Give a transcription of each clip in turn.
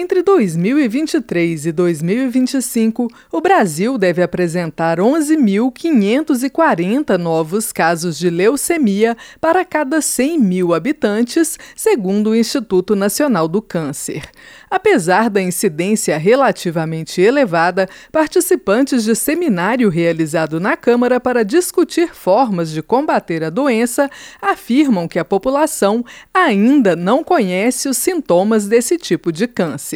Entre 2023 e 2025, o Brasil deve apresentar 11.540 novos casos de leucemia para cada 100 mil habitantes, segundo o Instituto Nacional do Câncer. Apesar da incidência relativamente elevada, participantes de seminário realizado na Câmara para discutir formas de combater a doença afirmam que a população ainda não conhece os sintomas desse tipo de câncer.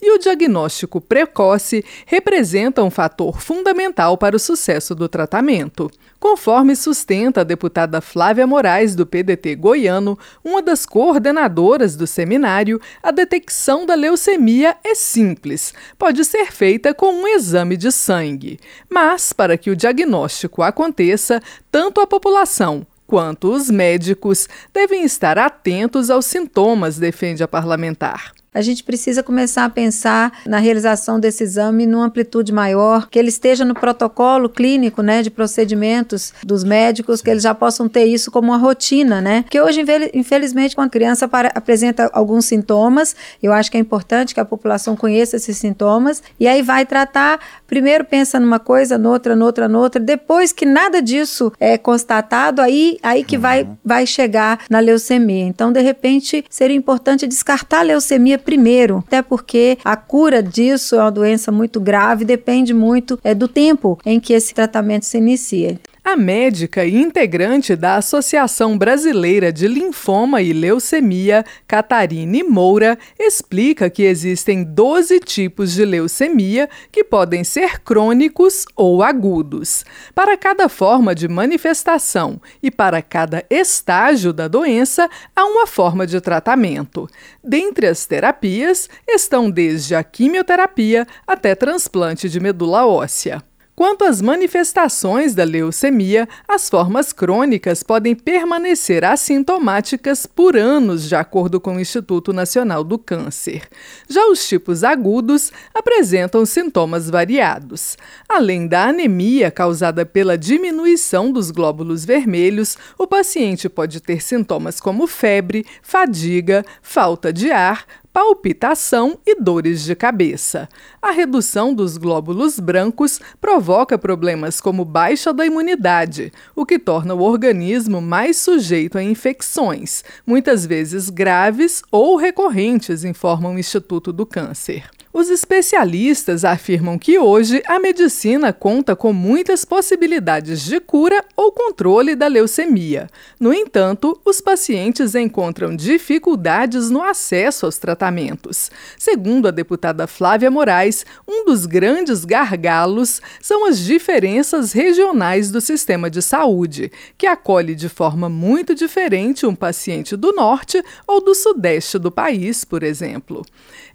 E o diagnóstico precoce representa um fator fundamental para o sucesso do tratamento. Conforme sustenta a deputada Flávia Moraes, do PDT goiano, uma das coordenadoras do seminário, a detecção da leucemia é simples, pode ser feita com um exame de sangue. Mas, para que o diagnóstico aconteça, tanto a população quanto os médicos devem estar atentos aos sintomas, defende a parlamentar a gente precisa começar a pensar na realização desse exame numa amplitude maior, que ele esteja no protocolo clínico, né, de procedimentos dos médicos, que eles já possam ter isso como uma rotina, né? Porque hoje, infelizmente, quando a criança para, apresenta alguns sintomas, eu acho que é importante que a população conheça esses sintomas e aí vai tratar, primeiro pensa numa coisa, noutra, noutra, noutra, depois que nada disso é constatado, aí, aí que vai, uhum. vai chegar na leucemia. Então, de repente, seria importante descartar a leucemia primeiro, até porque a cura disso é uma doença muito grave, depende muito é, do tempo em que esse tratamento se inicia. A médica e integrante da Associação Brasileira de Linfoma e Leucemia, Catarine Moura, explica que existem 12 tipos de leucemia que podem ser crônicos ou agudos. Para cada forma de manifestação e para cada estágio da doença, há uma forma de tratamento. Dentre as terapias estão desde a quimioterapia até transplante de medula óssea. Quanto às manifestações da leucemia, as formas crônicas podem permanecer assintomáticas por anos, de acordo com o Instituto Nacional do Câncer. Já os tipos agudos apresentam sintomas variados. Além da anemia causada pela diminuição dos glóbulos vermelhos, o paciente pode ter sintomas como febre, fadiga, falta de ar, palpitação e dores de cabeça. A redução dos glóbulos brancos provoca problemas como baixa da imunidade, o que torna o organismo mais sujeito a infecções, muitas vezes graves ou recorrentes, informa o Instituto do Câncer. Os especialistas afirmam que hoje a medicina conta com muitas possibilidades de cura ou controle da leucemia. No entanto, os pacientes encontram dificuldades no acesso aos tratamentos. Segundo a deputada Flávia Moraes, um dos grandes gargalos são as diferenças regionais do sistema de saúde, que acolhe de forma muito diferente um paciente do norte ou do sudeste do país, por exemplo.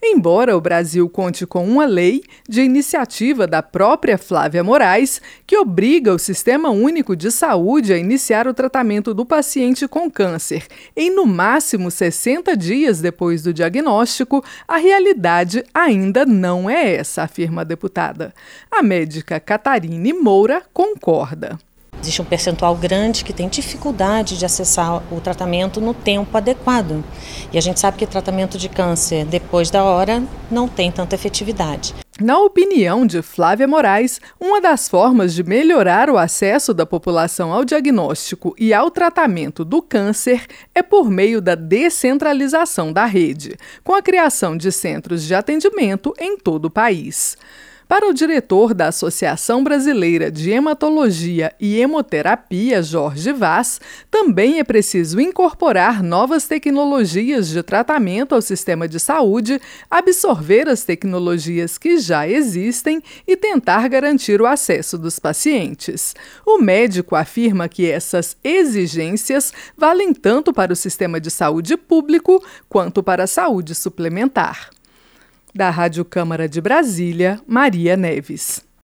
Embora o Brasil conte com uma lei de iniciativa da própria Flávia Moraes que obriga o Sistema Único de Saúde a iniciar o tratamento do paciente com câncer em no máximo 60 dias depois do diagnóstico, a realidade ainda não é essa, afirma a deputada. A médica Catarine Moura concorda. Existe um percentual grande que tem dificuldade de acessar o tratamento no tempo adequado. E a gente sabe que tratamento de câncer depois da hora não tem tanta efetividade. Na opinião de Flávia Moraes, uma das formas de melhorar o acesso da população ao diagnóstico e ao tratamento do câncer é por meio da descentralização da rede, com a criação de centros de atendimento em todo o país. Para o diretor da Associação Brasileira de Hematologia e Hemoterapia, Jorge Vaz, também é preciso incorporar novas tecnologias de tratamento ao sistema de saúde, absorver as tecnologias que já existem e tentar garantir o acesso dos pacientes. O médico afirma que essas exigências valem tanto para o sistema de saúde público quanto para a saúde suplementar. Da Rádio Câmara de Brasília, Maria Neves.